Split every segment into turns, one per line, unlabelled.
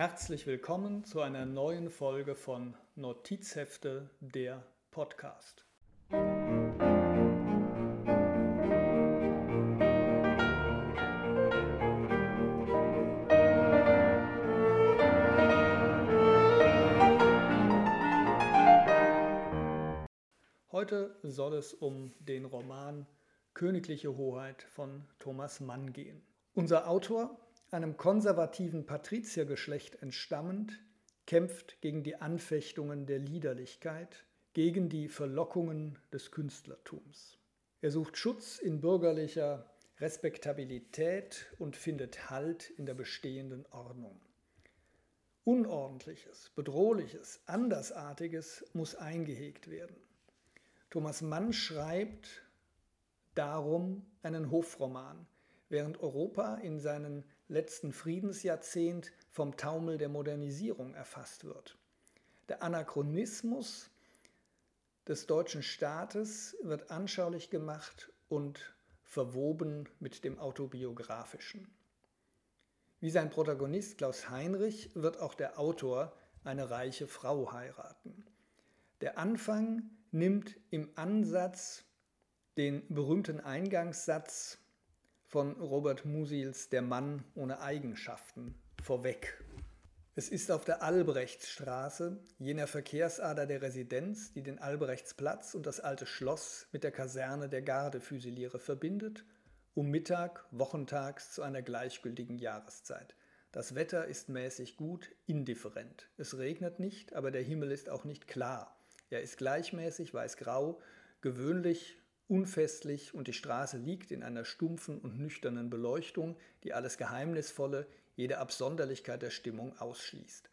Herzlich willkommen zu einer neuen Folge von Notizhefte, der Podcast. Heute soll es um den Roman Königliche Hoheit von Thomas Mann gehen. Unser Autor einem konservativen Patriziergeschlecht entstammend, kämpft gegen die Anfechtungen der Liederlichkeit, gegen die Verlockungen des Künstlertums. Er sucht Schutz in bürgerlicher Respektabilität und findet Halt in der bestehenden Ordnung. Unordentliches, Bedrohliches, Andersartiges muss eingehegt werden. Thomas Mann schreibt darum einen Hofroman, während Europa in seinen letzten Friedensjahrzehnt vom Taumel der Modernisierung erfasst wird. Der Anachronismus des deutschen Staates wird anschaulich gemacht und verwoben mit dem autobiografischen. Wie sein Protagonist Klaus Heinrich wird auch der Autor eine reiche Frau heiraten. Der Anfang nimmt im Ansatz den berühmten Eingangssatz von Robert Musils Der Mann ohne Eigenschaften vorweg. Es ist auf der Albrechtsstraße, jener Verkehrsader der Residenz, die den Albrechtsplatz und das alte Schloss mit der Kaserne der Gardefüsiliere verbindet, um Mittag, wochentags zu einer gleichgültigen Jahreszeit. Das Wetter ist mäßig gut, indifferent. Es regnet nicht, aber der Himmel ist auch nicht klar. Er ist gleichmäßig weiß-grau, gewöhnlich unfestlich und die Straße liegt in einer stumpfen und nüchternen Beleuchtung, die alles Geheimnisvolle, jede Absonderlichkeit der Stimmung ausschließt.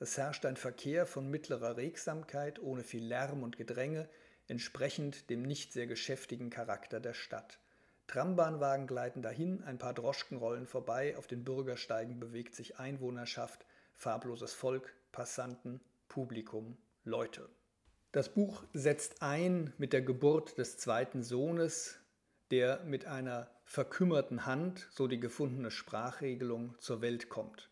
Es herrscht ein Verkehr von mittlerer Regsamkeit, ohne viel Lärm und Gedränge, entsprechend dem nicht sehr geschäftigen Charakter der Stadt. Trambahnwagen gleiten dahin, ein paar Droschken rollen vorbei, auf den Bürgersteigen bewegt sich Einwohnerschaft, farbloses Volk, Passanten, Publikum, Leute. Das Buch setzt ein mit der Geburt des zweiten Sohnes, der mit einer verkümmerten Hand, so die gefundene Sprachregelung, zur Welt kommt.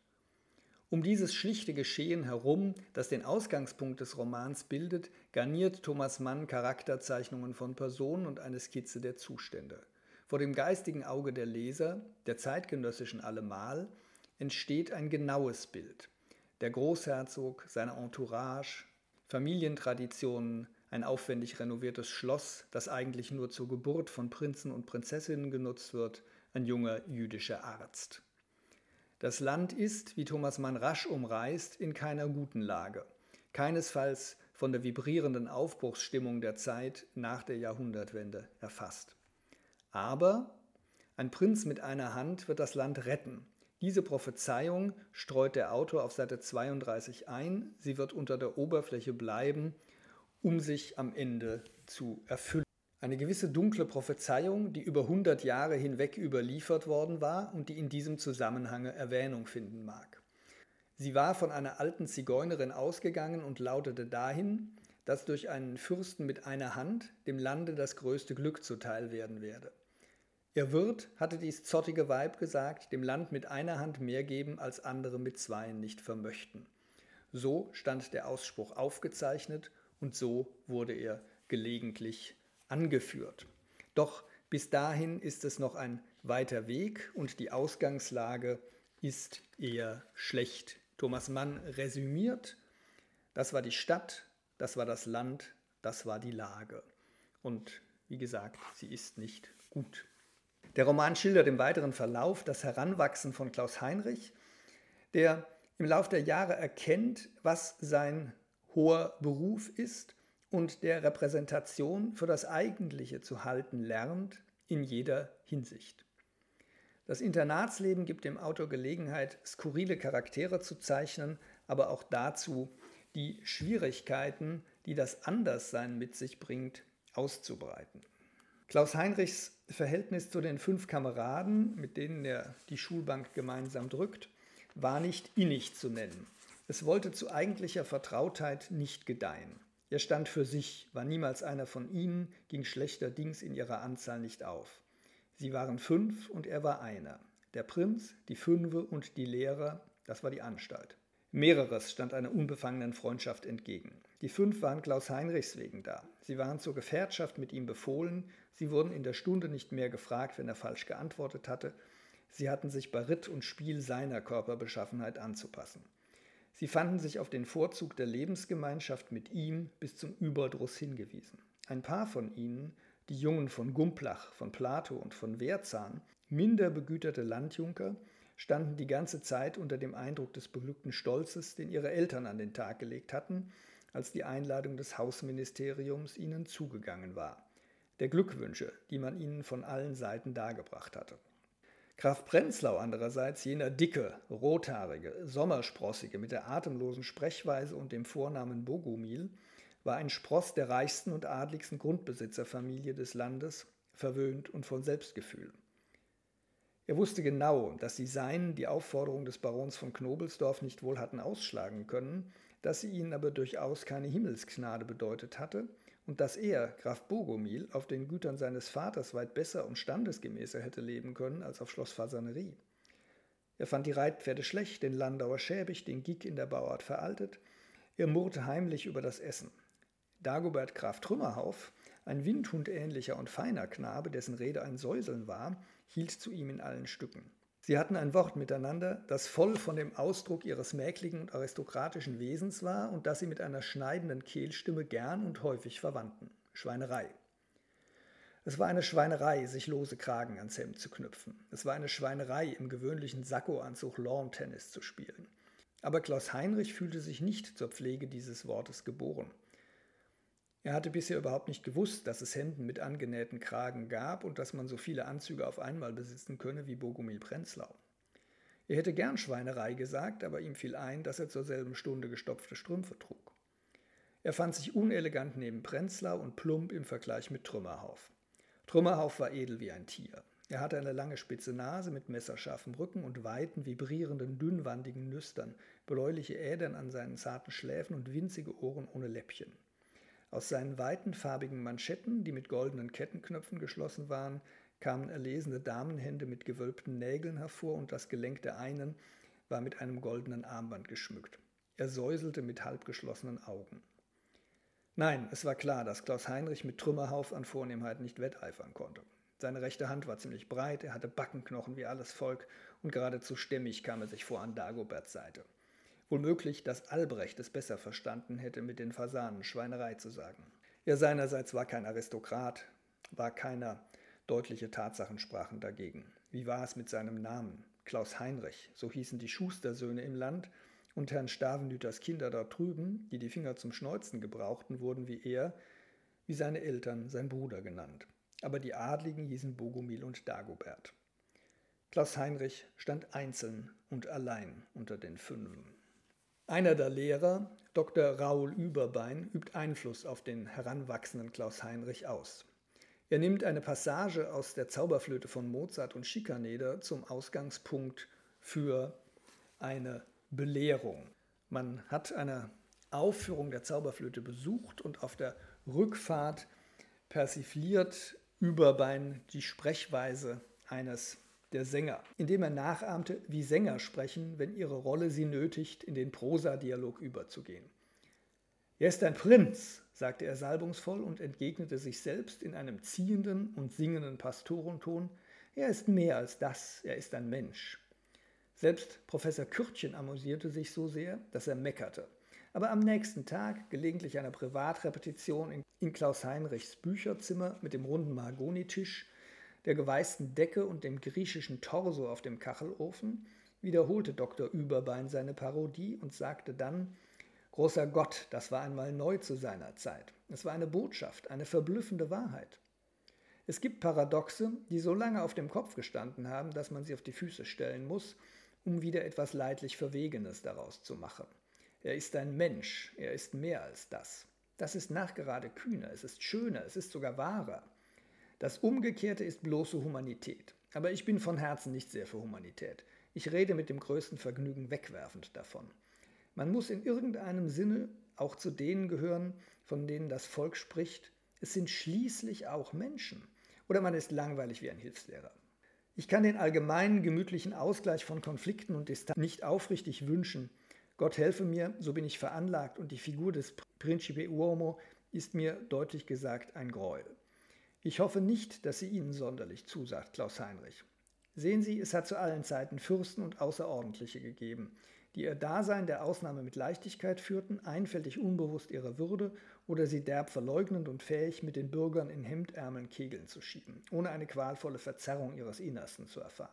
Um dieses schlichte Geschehen herum, das den Ausgangspunkt des Romans bildet, garniert Thomas Mann Charakterzeichnungen von Personen und eine Skizze der Zustände. Vor dem geistigen Auge der Leser, der zeitgenössischen allemal, entsteht ein genaues Bild. Der Großherzog, seine Entourage, Familientraditionen, ein aufwendig renoviertes Schloss, das eigentlich nur zur Geburt von Prinzen und Prinzessinnen genutzt wird, ein junger jüdischer Arzt. Das Land ist, wie Thomas Mann rasch umreißt, in keiner guten Lage, keinesfalls von der vibrierenden Aufbruchsstimmung der Zeit nach der Jahrhundertwende erfasst. Aber ein Prinz mit einer Hand wird das Land retten, diese Prophezeiung streut der Autor auf Seite 32 ein. Sie wird unter der Oberfläche bleiben, um sich am Ende zu erfüllen. Eine gewisse dunkle Prophezeiung, die über 100 Jahre hinweg überliefert worden war und die in diesem Zusammenhang Erwähnung finden mag. Sie war von einer alten Zigeunerin ausgegangen und lautete dahin, dass durch einen Fürsten mit einer Hand dem Lande das größte Glück zuteil werden werde. Ihr Wirt hatte dies zottige Weib gesagt, dem Land mit einer Hand mehr geben, als andere mit zweien nicht vermöchten. So stand der Ausspruch aufgezeichnet und so wurde er gelegentlich angeführt. Doch bis dahin ist es noch ein weiter Weg und die Ausgangslage ist eher schlecht. Thomas Mann resümiert, das war die Stadt, das war das Land, das war die Lage. Und wie gesagt, sie ist nicht gut. Der Roman schildert im weiteren Verlauf das Heranwachsen von Klaus Heinrich, der im Lauf der Jahre erkennt, was sein hoher Beruf ist und der Repräsentation für das Eigentliche zu halten lernt in jeder Hinsicht. Das Internatsleben gibt dem Autor Gelegenheit, skurrile Charaktere zu zeichnen, aber auch dazu, die Schwierigkeiten, die das Anderssein mit sich bringt, auszubreiten. Klaus Heinrichs Verhältnis zu den fünf Kameraden, mit denen er die Schulbank gemeinsam drückt, war nicht innig zu nennen. Es wollte zu eigentlicher Vertrautheit nicht gedeihen. Er stand für sich, war niemals einer von ihnen, ging schlechterdings in ihrer Anzahl nicht auf. Sie waren fünf und er war einer. Der Prinz, die Fünfe und die Lehrer, das war die Anstalt. Mehreres stand einer unbefangenen Freundschaft entgegen. Die fünf waren Klaus Heinrichs wegen da. Sie waren zur Gefährtschaft mit ihm befohlen, sie wurden in der Stunde nicht mehr gefragt, wenn er falsch geantwortet hatte, sie hatten sich bei Ritt und Spiel seiner Körperbeschaffenheit anzupassen. Sie fanden sich auf den Vorzug der Lebensgemeinschaft mit ihm bis zum Überdruss hingewiesen. Ein paar von ihnen, die Jungen von Gumplach, von Plato und von Wehrzahn, minder begüterte Landjunker, standen die ganze Zeit unter dem Eindruck des beglückten Stolzes, den ihre Eltern an den Tag gelegt hatten, als die Einladung des Hausministeriums ihnen zugegangen war, der Glückwünsche, die man ihnen von allen Seiten dargebracht hatte. Graf Prenzlau andererseits, jener dicke, rothaarige, sommersprossige mit der atemlosen Sprechweise und dem Vornamen Bogumil, war ein Spross der reichsten und adligsten Grundbesitzerfamilie des Landes, verwöhnt und von Selbstgefühl. Er wusste genau, dass die Seinen die Aufforderung des Barons von Knobelsdorf nicht wohl hatten ausschlagen können, dass sie ihnen aber durchaus keine Himmelsgnade bedeutet hatte und dass er, Graf Bogomil, auf den Gütern seines Vaters weit besser und standesgemäßer hätte leben können als auf Schloss Fasanerie. Er fand die Reitpferde schlecht, den Landauer schäbig, den Gig in der Bauart veraltet. Er murrte heimlich über das Essen. Dagobert Graf Trümmerhauf, ein windhundähnlicher und feiner Knabe, dessen Rede ein Säuseln war, hielt zu ihm in allen Stücken. Sie hatten ein Wort miteinander, das voll von dem Ausdruck ihres mäkligen und aristokratischen Wesens war und das sie mit einer schneidenden Kehlstimme gern und häufig verwandten. Schweinerei. Es war eine Schweinerei, sich lose Kragen ans Hemd zu knüpfen. Es war eine Schweinerei, im gewöhnlichen Sakkoanzug Lawn-Tennis zu spielen. Aber Klaus Heinrich fühlte sich nicht zur Pflege dieses Wortes geboren. Er hatte bisher überhaupt nicht gewusst, dass es Hemden mit angenähten Kragen gab und dass man so viele Anzüge auf einmal besitzen könne wie Bogumil Prenzlau. Er hätte gern Schweinerei gesagt, aber ihm fiel ein, dass er zur selben Stunde gestopfte Strümpfe trug. Er fand sich unelegant neben Prenzlau und plump im Vergleich mit Trümmerhauf. Trümmerhauf war edel wie ein Tier. Er hatte eine lange spitze Nase mit messerscharfem Rücken und weiten, vibrierenden, dünnwandigen Nüstern, bläuliche Ädern an seinen zarten Schläfen und winzige Ohren ohne Läppchen. Aus seinen weiten farbigen Manschetten, die mit goldenen Kettenknöpfen geschlossen waren, kamen erlesene Damenhände mit gewölbten Nägeln hervor und das Gelenk der einen war mit einem goldenen Armband geschmückt. Er säuselte mit halbgeschlossenen Augen. Nein, es war klar, dass Klaus Heinrich mit Trümmerhauf an Vornehmheit nicht wetteifern konnte. Seine rechte Hand war ziemlich breit, er hatte Backenknochen wie alles Volk und geradezu stämmig kam er sich vor an Dagoberts Seite. Wohl möglich, dass Albrecht es besser verstanden hätte, mit den Fasanen Schweinerei zu sagen. Er seinerseits war kein Aristokrat, war keiner, deutliche Tatsachen sprachen dagegen. Wie war es mit seinem Namen? Klaus Heinrich, so hießen die Schustersöhne im Land, und Herrn Stavenüters Kinder dort drüben, die die Finger zum Schneuzen gebrauchten, wurden wie er, wie seine Eltern, sein Bruder genannt. Aber die Adligen hießen Bogumil und Dagobert. Klaus Heinrich stand einzeln und allein unter den Fünfen. Einer der Lehrer, Dr. Raoul Überbein, übt Einfluss auf den heranwachsenden Klaus Heinrich aus. Er nimmt eine Passage aus der Zauberflöte von Mozart und Schikaneder zum Ausgangspunkt für eine Belehrung. Man hat eine Aufführung der Zauberflöte besucht und auf der Rückfahrt persifliert Überbein die Sprechweise eines der Sänger, indem er nachahmte, wie Sänger sprechen, wenn ihre Rolle sie nötigt, in den Prosadialog überzugehen. Er ist ein Prinz, sagte er salbungsvoll und entgegnete sich selbst in einem ziehenden und singenden Pastorenton. Er ist mehr als das, er ist ein Mensch. Selbst Professor Kürtchen amüsierte sich so sehr, dass er meckerte. Aber am nächsten Tag, gelegentlich einer Privatrepetition in Klaus Heinrichs Bücherzimmer mit dem runden Mahagonitisch, der geweißten Decke und dem griechischen Torso auf dem Kachelofen, wiederholte Dr. Überbein seine Parodie und sagte dann, Großer Gott, das war einmal neu zu seiner Zeit. Es war eine Botschaft, eine verblüffende Wahrheit. Es gibt Paradoxe, die so lange auf dem Kopf gestanden haben, dass man sie auf die Füße stellen muss, um wieder etwas leidlich Verwegenes daraus zu machen. Er ist ein Mensch, er ist mehr als das. Das ist nachgerade kühner, es ist schöner, es ist sogar wahrer. Das Umgekehrte ist bloße Humanität. Aber ich bin von Herzen nicht sehr für Humanität. Ich rede mit dem größten Vergnügen wegwerfend davon. Man muss in irgendeinem Sinne auch zu denen gehören, von denen das Volk spricht. Es sind schließlich auch Menschen. Oder man ist langweilig wie ein Hilfslehrer. Ich kann den allgemeinen gemütlichen Ausgleich von Konflikten und Distanz nicht aufrichtig wünschen, Gott helfe mir, so bin ich veranlagt und die Figur des Principe Uomo ist mir deutlich gesagt ein Gräuel. Ich hoffe nicht, dass sie Ihnen sonderlich zusagt, Klaus Heinrich. Sehen Sie, es hat zu allen Zeiten Fürsten und Außerordentliche gegeben, die ihr Dasein der Ausnahme mit Leichtigkeit führten, einfältig unbewusst ihrer Würde oder sie derb verleugnend und fähig, mit den Bürgern in Hemdärmeln Kegeln zu schieben, ohne eine qualvolle Verzerrung ihres Innersten zu erfahren.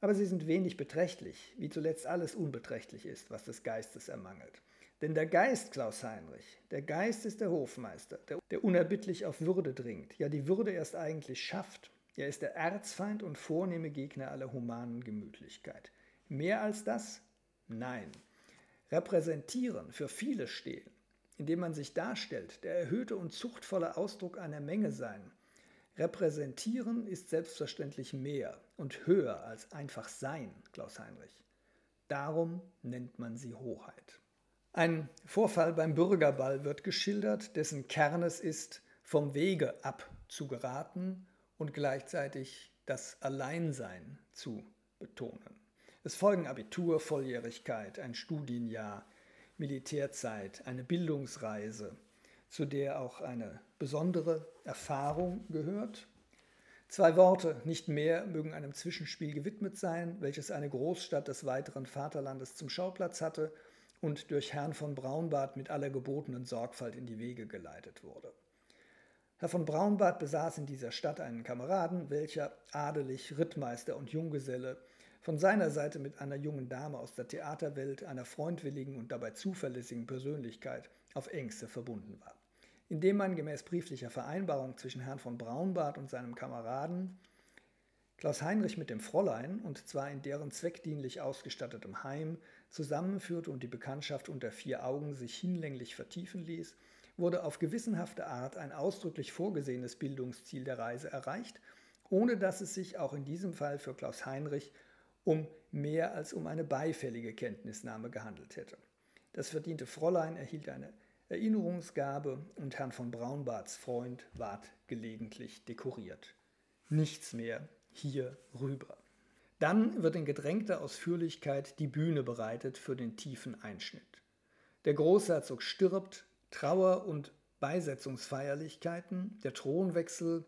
Aber sie sind wenig beträchtlich, wie zuletzt alles unbeträchtlich ist, was des Geistes ermangelt. Denn der Geist, Klaus Heinrich, der Geist ist der Hofmeister, der, der unerbittlich auf Würde dringt, ja die Würde erst eigentlich schafft. Er ist der Erzfeind und vornehme Gegner aller humanen Gemütlichkeit. Mehr als das? Nein. Repräsentieren, für viele stehen, indem man sich darstellt, der erhöhte und zuchtvolle Ausdruck einer Menge sein. Repräsentieren ist selbstverständlich mehr und höher als einfach sein, Klaus Heinrich. Darum nennt man sie Hoheit. Ein Vorfall beim Bürgerball wird geschildert, dessen Kern es ist, vom Wege abzugeraten und gleichzeitig das Alleinsein zu betonen. Es folgen Abitur, Volljährigkeit, ein Studienjahr, Militärzeit, eine Bildungsreise, zu der auch eine besondere Erfahrung gehört. Zwei Worte, nicht mehr, mögen einem Zwischenspiel gewidmet sein, welches eine Großstadt des weiteren Vaterlandes zum Schauplatz hatte und durch Herrn von Braunbart mit aller gebotenen Sorgfalt in die Wege geleitet wurde. Herr von Braunbart besaß in dieser Stadt einen Kameraden, welcher adelig, Rittmeister und Junggeselle von seiner Seite mit einer jungen Dame aus der Theaterwelt, einer freundwilligen und dabei zuverlässigen Persönlichkeit, auf engste verbunden war. Indem man gemäß brieflicher Vereinbarung zwischen Herrn von Braunbart und seinem Kameraden Klaus Heinrich mit dem Fräulein, und zwar in deren zweckdienlich ausgestattetem Heim, zusammenführte und die Bekanntschaft unter vier Augen sich hinlänglich vertiefen ließ, wurde auf gewissenhafte Art ein ausdrücklich vorgesehenes Bildungsziel der Reise erreicht, ohne dass es sich auch in diesem Fall für Klaus Heinrich um mehr als um eine beifällige Kenntnisnahme gehandelt hätte. Das verdiente Fräulein erhielt eine Erinnerungsgabe und Herrn von Braunbarts Freund ward gelegentlich dekoriert. Nichts mehr hier rüber. Dann wird in gedrängter Ausführlichkeit die Bühne bereitet für den tiefen Einschnitt. Der Großherzog stirbt, Trauer- und Beisetzungsfeierlichkeiten, der Thronwechsel,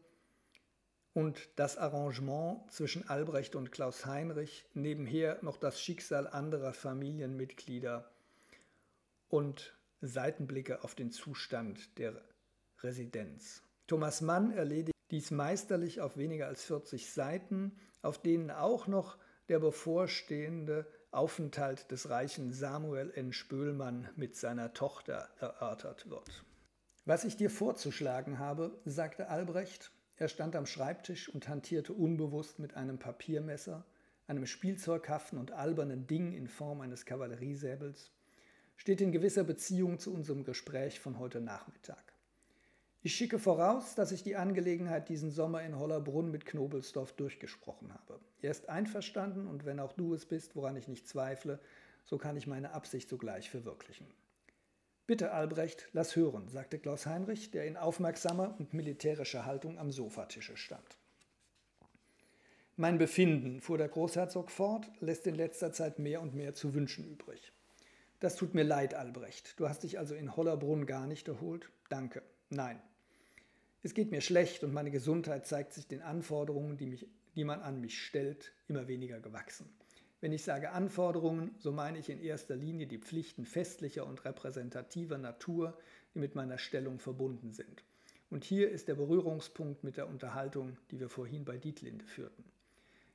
und das Arrangement zwischen Albrecht und Klaus Heinrich, nebenher noch das Schicksal anderer Familienmitglieder und Seitenblicke auf den Zustand der Residenz. Thomas Mann erledigt dies meisterlich auf weniger als 40 Seiten, auf denen auch noch der bevorstehende Aufenthalt des reichen Samuel N. Spöhlmann mit seiner Tochter erörtert wird. Was ich dir vorzuschlagen habe, sagte Albrecht, er stand am Schreibtisch und hantierte unbewusst mit einem Papiermesser, einem spielzeughaften und albernen Ding in Form eines Kavalleriesäbels, steht in gewisser Beziehung zu unserem Gespräch von heute Nachmittag. Ich schicke voraus, dass ich die Angelegenheit diesen Sommer in Hollerbrunn mit Knobelsdorf durchgesprochen habe. Er ist einverstanden und wenn auch du es bist, woran ich nicht zweifle, so kann ich meine Absicht sogleich verwirklichen. Bitte, Albrecht, lass hören, sagte Klaus Heinrich, der in aufmerksamer und militärischer Haltung am Sofatische stand. Mein Befinden, fuhr der Großherzog fort, lässt in letzter Zeit mehr und mehr zu wünschen übrig. Das tut mir leid, Albrecht. Du hast dich also in Hollerbrunn gar nicht erholt? Danke. Nein. Es geht mir schlecht und meine Gesundheit zeigt sich den Anforderungen, die, mich, die man an mich stellt, immer weniger gewachsen. Wenn ich sage Anforderungen, so meine ich in erster Linie die Pflichten festlicher und repräsentativer Natur, die mit meiner Stellung verbunden sind. Und hier ist der Berührungspunkt mit der Unterhaltung, die wir vorhin bei Dietlinde führten.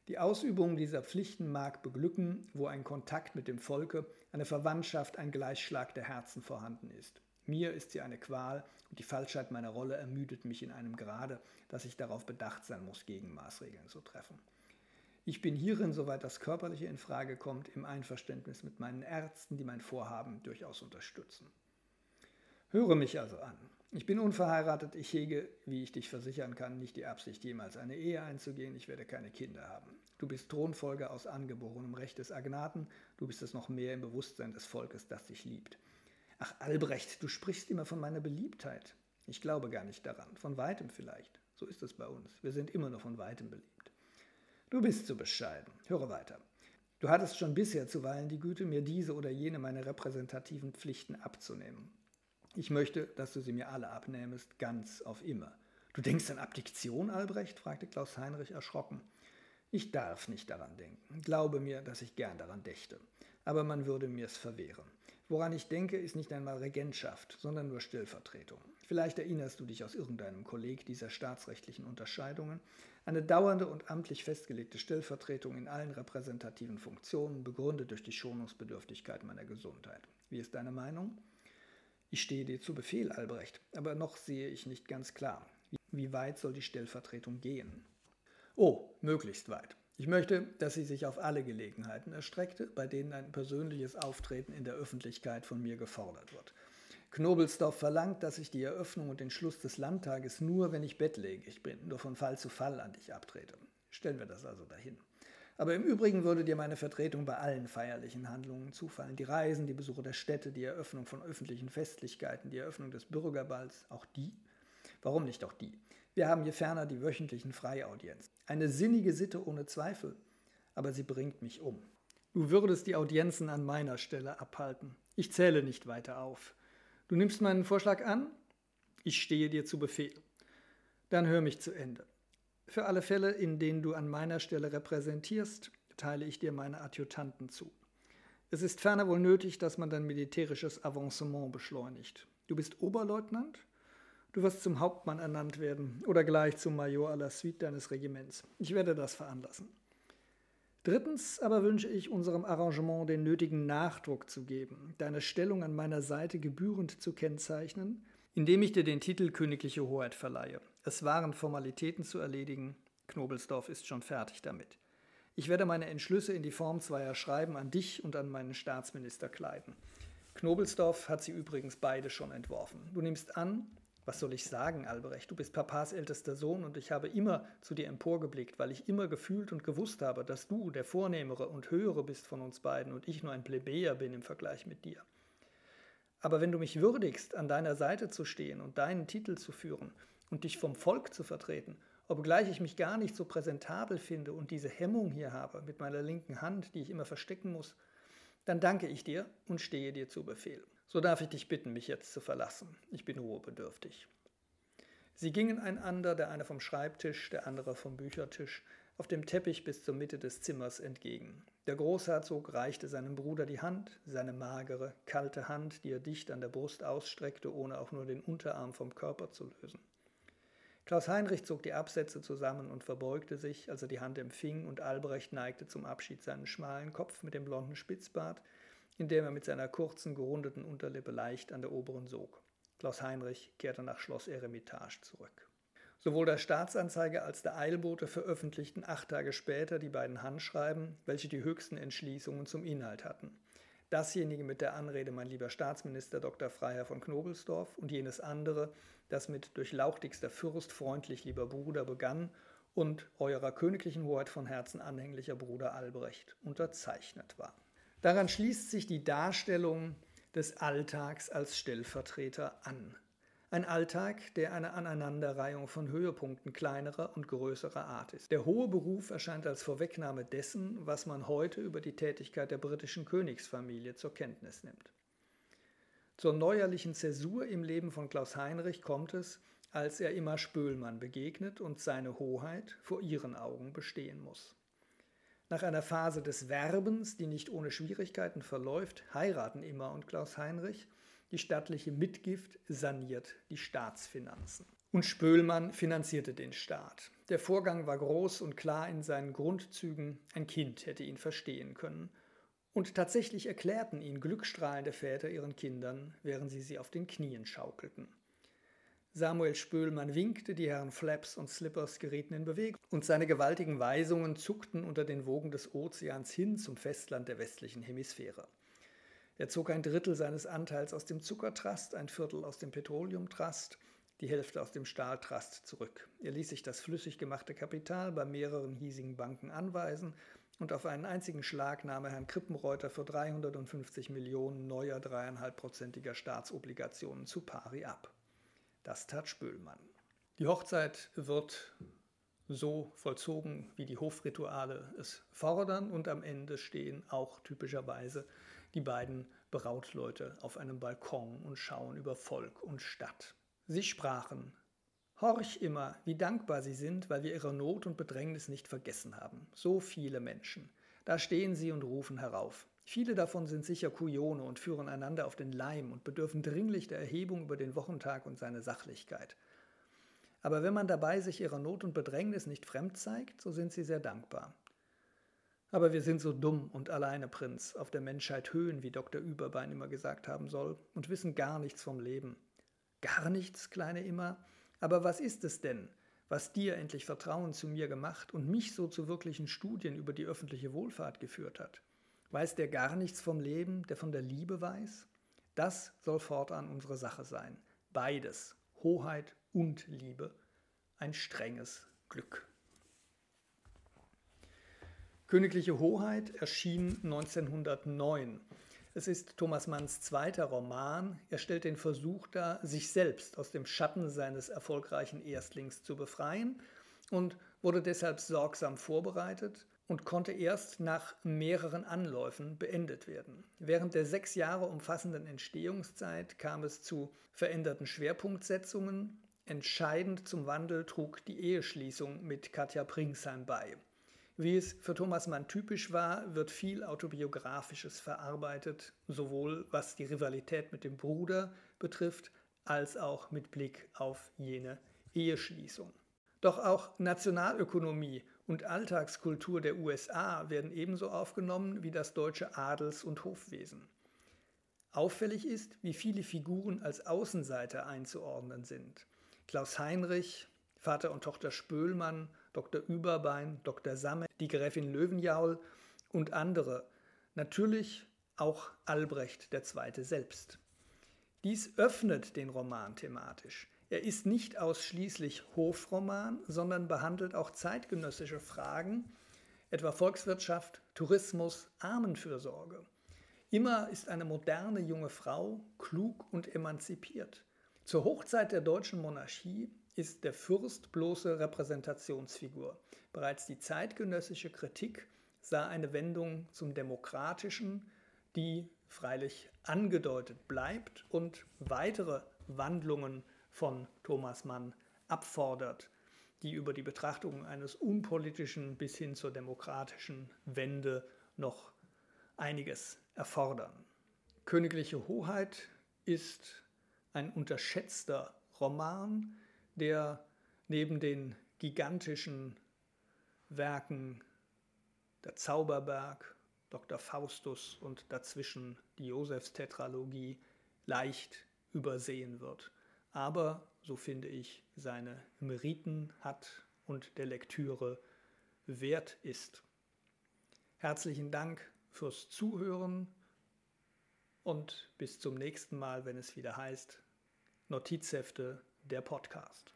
Die Ausübung dieser Pflichten mag beglücken, wo ein Kontakt mit dem Volke, eine Verwandtschaft, ein Gleichschlag der Herzen vorhanden ist. Mir ist sie eine Qual und die Falschheit meiner Rolle ermüdet mich in einem Grade, dass ich darauf bedacht sein muss, Gegenmaßregeln zu treffen. Ich bin hierin, soweit das Körperliche in Frage kommt, im Einverständnis mit meinen Ärzten, die mein Vorhaben durchaus unterstützen. Höre mich also an. Ich bin unverheiratet, ich hege, wie ich dich versichern kann, nicht die Absicht, jemals eine Ehe einzugehen, ich werde keine Kinder haben. Du bist Thronfolger aus angeborenem Recht des Agnaten, du bist es noch mehr im Bewusstsein des Volkes, das dich liebt. Ach, Albrecht, du sprichst immer von meiner Beliebtheit. Ich glaube gar nicht daran, von weitem vielleicht. So ist es bei uns. Wir sind immer noch von weitem beliebt. Du bist zu bescheiden. Höre weiter. Du hattest schon bisher zuweilen die Güte, mir diese oder jene meine repräsentativen Pflichten abzunehmen. Ich möchte, dass du sie mir alle abnehmest, ganz auf immer. Du denkst an Abdiktion, Albrecht? fragte Klaus Heinrich erschrocken. Ich darf nicht daran denken. Glaube mir, dass ich gern daran dächte. Aber man würde mir's verwehren. Woran ich denke, ist nicht einmal Regentschaft, sondern nur Stellvertretung. Vielleicht erinnerst du dich aus irgendeinem Kolleg dieser staatsrechtlichen Unterscheidungen. Eine dauernde und amtlich festgelegte Stellvertretung in allen repräsentativen Funktionen, begründet durch die Schonungsbedürftigkeit meiner Gesundheit. Wie ist deine Meinung? Ich stehe dir zu Befehl, Albrecht, aber noch sehe ich nicht ganz klar. Wie weit soll die Stellvertretung gehen? Oh, möglichst weit. Ich möchte, dass sie sich auf alle Gelegenheiten erstreckte, bei denen ein persönliches Auftreten in der Öffentlichkeit von mir gefordert wird. Knobelsdorf verlangt, dass ich die Eröffnung und den Schluss des Landtages nur, wenn ich bettlägerig bin, nur von Fall zu Fall an dich abtrete. Stellen wir das also dahin. Aber im Übrigen würde dir meine Vertretung bei allen feierlichen Handlungen zufallen. Die Reisen, die Besuche der Städte, die Eröffnung von öffentlichen Festlichkeiten, die Eröffnung des Bürgerballs, auch die? Warum nicht auch die? Wir haben hier ferner die wöchentlichen Freiaudienzen. Eine sinnige Sitte ohne Zweifel, aber sie bringt mich um. Du würdest die Audienzen an meiner Stelle abhalten. Ich zähle nicht weiter auf. Du nimmst meinen Vorschlag an? Ich stehe dir zu Befehl. Dann hör mich zu Ende. Für alle Fälle, in denen du an meiner Stelle repräsentierst, teile ich dir meine Adjutanten zu. Es ist ferner wohl nötig, dass man dein militärisches Avancement beschleunigt. Du bist Oberleutnant? Du wirst zum Hauptmann ernannt werden oder gleich zum Major à la suite deines Regiments. Ich werde das veranlassen. Drittens aber wünsche ich unserem Arrangement den nötigen Nachdruck zu geben, deine Stellung an meiner Seite gebührend zu kennzeichnen, indem ich dir den Titel Königliche Hoheit verleihe. Es waren Formalitäten zu erledigen, Knobelsdorf ist schon fertig damit. Ich werde meine Entschlüsse in die Form zweier Schreiben an dich und an meinen Staatsminister kleiden. Knobelsdorf hat sie übrigens beide schon entworfen. Du nimmst an, was soll ich sagen, Albrecht? Du bist Papas ältester Sohn und ich habe immer zu dir emporgeblickt, weil ich immer gefühlt und gewusst habe, dass du der Vornehmere und Höhere bist von uns beiden und ich nur ein Plebejer bin im Vergleich mit dir. Aber wenn du mich würdigst, an deiner Seite zu stehen und deinen Titel zu führen und dich vom Volk zu vertreten, obgleich ich mich gar nicht so präsentabel finde und diese Hemmung hier habe mit meiner linken Hand, die ich immer verstecken muss, dann danke ich dir und stehe dir zu Befehl. So darf ich dich bitten, mich jetzt zu verlassen. Ich bin ruhebedürftig. Sie gingen einander, der eine vom Schreibtisch, der andere vom Büchertisch, auf dem Teppich bis zur Mitte des Zimmers entgegen. Der Großherzog reichte seinem Bruder die Hand, seine magere, kalte Hand, die er dicht an der Brust ausstreckte, ohne auch nur den Unterarm vom Körper zu lösen. Klaus Heinrich zog die Absätze zusammen und verbeugte sich, als er die Hand empfing, und Albrecht neigte zum Abschied seinen schmalen Kopf mit dem blonden Spitzbart, indem er mit seiner kurzen, gerundeten Unterlippe leicht an der oberen sog. Klaus Heinrich kehrte nach Schloss Eremitage zurück. Sowohl der Staatsanzeiger als der Eilbote veröffentlichten acht Tage später die beiden Handschreiben, welche die höchsten Entschließungen zum Inhalt hatten. Dasjenige mit der Anrede Mein lieber Staatsminister Dr. Freiherr von Knobelsdorf und jenes andere, das mit Durchlauchtigster Fürst, freundlich lieber Bruder begann und Eurer königlichen Hoheit von Herzen anhänglicher Bruder Albrecht unterzeichnet war. Daran schließt sich die Darstellung des Alltags als Stellvertreter an. Ein Alltag, der eine Aneinanderreihung von Höhepunkten kleinerer und größerer Art ist. Der hohe Beruf erscheint als Vorwegnahme dessen, was man heute über die Tätigkeit der britischen Königsfamilie zur Kenntnis nimmt. Zur neuerlichen Zäsur im Leben von Klaus Heinrich kommt es, als er immer Spöhlmann begegnet und seine Hoheit vor ihren Augen bestehen muss. Nach einer Phase des Werbens, die nicht ohne Schwierigkeiten verläuft, heiraten Immer und Klaus Heinrich. Die stattliche Mitgift saniert die Staatsfinanzen. Und Spöhlmann finanzierte den Staat. Der Vorgang war groß und klar in seinen Grundzügen. Ein Kind hätte ihn verstehen können. Und tatsächlich erklärten ihn glückstrahlende Väter ihren Kindern, während sie sie auf den Knien schaukelten. Samuel Spöhlmann winkte, die Herren Flaps und Slippers gerieten in Bewegung, und seine gewaltigen Weisungen zuckten unter den Wogen des Ozeans hin zum Festland der westlichen Hemisphäre. Er zog ein Drittel seines Anteils aus dem Zuckertrust, ein Viertel aus dem Petroleumtrust, die Hälfte aus dem Stahltrust zurück. Er ließ sich das flüssig gemachte Kapital bei mehreren hiesigen Banken anweisen und auf einen einzigen Schlag nahm er Herrn Krippenreuter für 350 Millionen neuer dreieinhalbprozentiger Staatsobligationen zu pari ab. Das tat Spöhlmann. Die Hochzeit wird so vollzogen, wie die Hofrituale es fordern und am Ende stehen auch typischerweise die beiden Brautleute auf einem Balkon und schauen über Volk und Stadt. Sie sprachen, Horch immer, wie dankbar sie sind, weil wir ihre Not und Bedrängnis nicht vergessen haben. So viele Menschen. Da stehen sie und rufen herauf. Viele davon sind sicher Kujone und führen einander auf den Leim und bedürfen dringlich der Erhebung über den Wochentag und seine Sachlichkeit. Aber wenn man dabei sich ihrer Not und Bedrängnis nicht fremd zeigt, so sind sie sehr dankbar. Aber wir sind so dumm und alleine, Prinz, auf der Menschheit Höhen, wie Dr. Überbein immer gesagt haben soll, und wissen gar nichts vom Leben. Gar nichts, kleine Immer? Aber was ist es denn, was dir endlich Vertrauen zu mir gemacht und mich so zu wirklichen Studien über die öffentliche Wohlfahrt geführt hat? Weiß der gar nichts vom Leben, der von der Liebe weiß? Das soll fortan unsere Sache sein. Beides, Hoheit und Liebe, ein strenges Glück. Königliche Hoheit erschien 1909. Es ist Thomas Manns zweiter Roman. Er stellt den Versuch dar, sich selbst aus dem Schatten seines erfolgreichen Erstlings zu befreien und wurde deshalb sorgsam vorbereitet und konnte erst nach mehreren Anläufen beendet werden. Während der sechs Jahre umfassenden Entstehungszeit kam es zu veränderten Schwerpunktsetzungen. Entscheidend zum Wandel trug die Eheschließung mit Katja Pringsheim bei. Wie es für Thomas Mann typisch war, wird viel Autobiografisches verarbeitet, sowohl was die Rivalität mit dem Bruder betrifft, als auch mit Blick auf jene Eheschließung. Doch auch Nationalökonomie und Alltagskultur der USA werden ebenso aufgenommen wie das deutsche Adels- und Hofwesen. Auffällig ist, wie viele Figuren als Außenseiter einzuordnen sind. Klaus Heinrich, Vater und Tochter Spöhlmann, Dr. Überbein, Dr. Samme, die Gräfin Löwenjaul und andere. Natürlich auch Albrecht II. selbst. Dies öffnet den Roman thematisch. Er ist nicht ausschließlich Hofroman, sondern behandelt auch zeitgenössische Fragen, etwa Volkswirtschaft, Tourismus, Armenfürsorge. Immer ist eine moderne junge Frau klug und emanzipiert. Zur Hochzeit der deutschen Monarchie ist der Fürst bloße Repräsentationsfigur. Bereits die zeitgenössische Kritik sah eine Wendung zum Demokratischen, die freilich angedeutet bleibt und weitere Wandlungen von Thomas Mann abfordert, die über die Betrachtung eines unpolitischen bis hin zur demokratischen Wende noch einiges erfordern. Königliche Hoheit ist ein unterschätzter Roman, der neben den gigantischen Werken der Zauberberg, Dr. Faustus und dazwischen die Josefstetralogie leicht übersehen wird. Aber, so finde ich, seine Meriten hat und der Lektüre wert ist. Herzlichen Dank fürs Zuhören und bis zum nächsten Mal, wenn es wieder heißt Notizhefte der Podcast.